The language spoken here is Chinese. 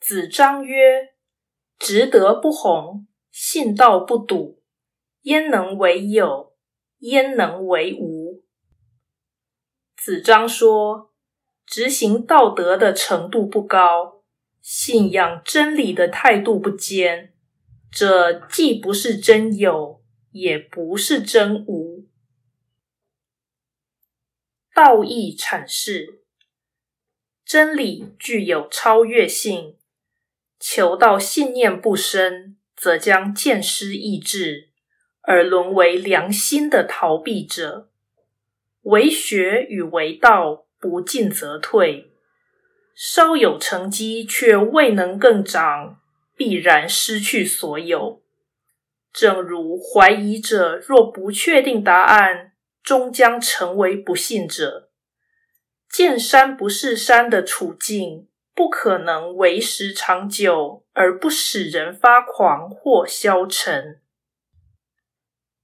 子张曰：“直德不弘，信道不笃，焉能为有？焉能为无？”子张说：“执行道德的程度不高，信仰真理的态度不坚，这既不是真有，也不是真无。”道义阐释：真理具有超越性，求道信念不深，则将见失意志，而沦为良心的逃避者。为学与为道，不进则退；稍有成绩，却未能更长，必然失去所有。正如怀疑者若不确定答案，终将成为不信者。见山不是山的处境，不可能维持长久而不使人发狂或消沉。